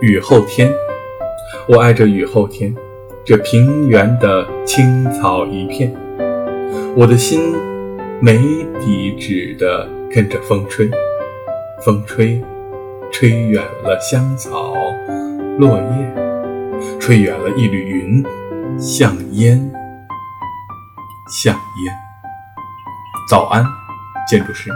雨后天，我爱这雨后天，这平原的青草一片，我的心没底止的跟着风吹，风吹吹远了香草落叶，吹远了一缕云，像烟。像烟。早安，建筑师。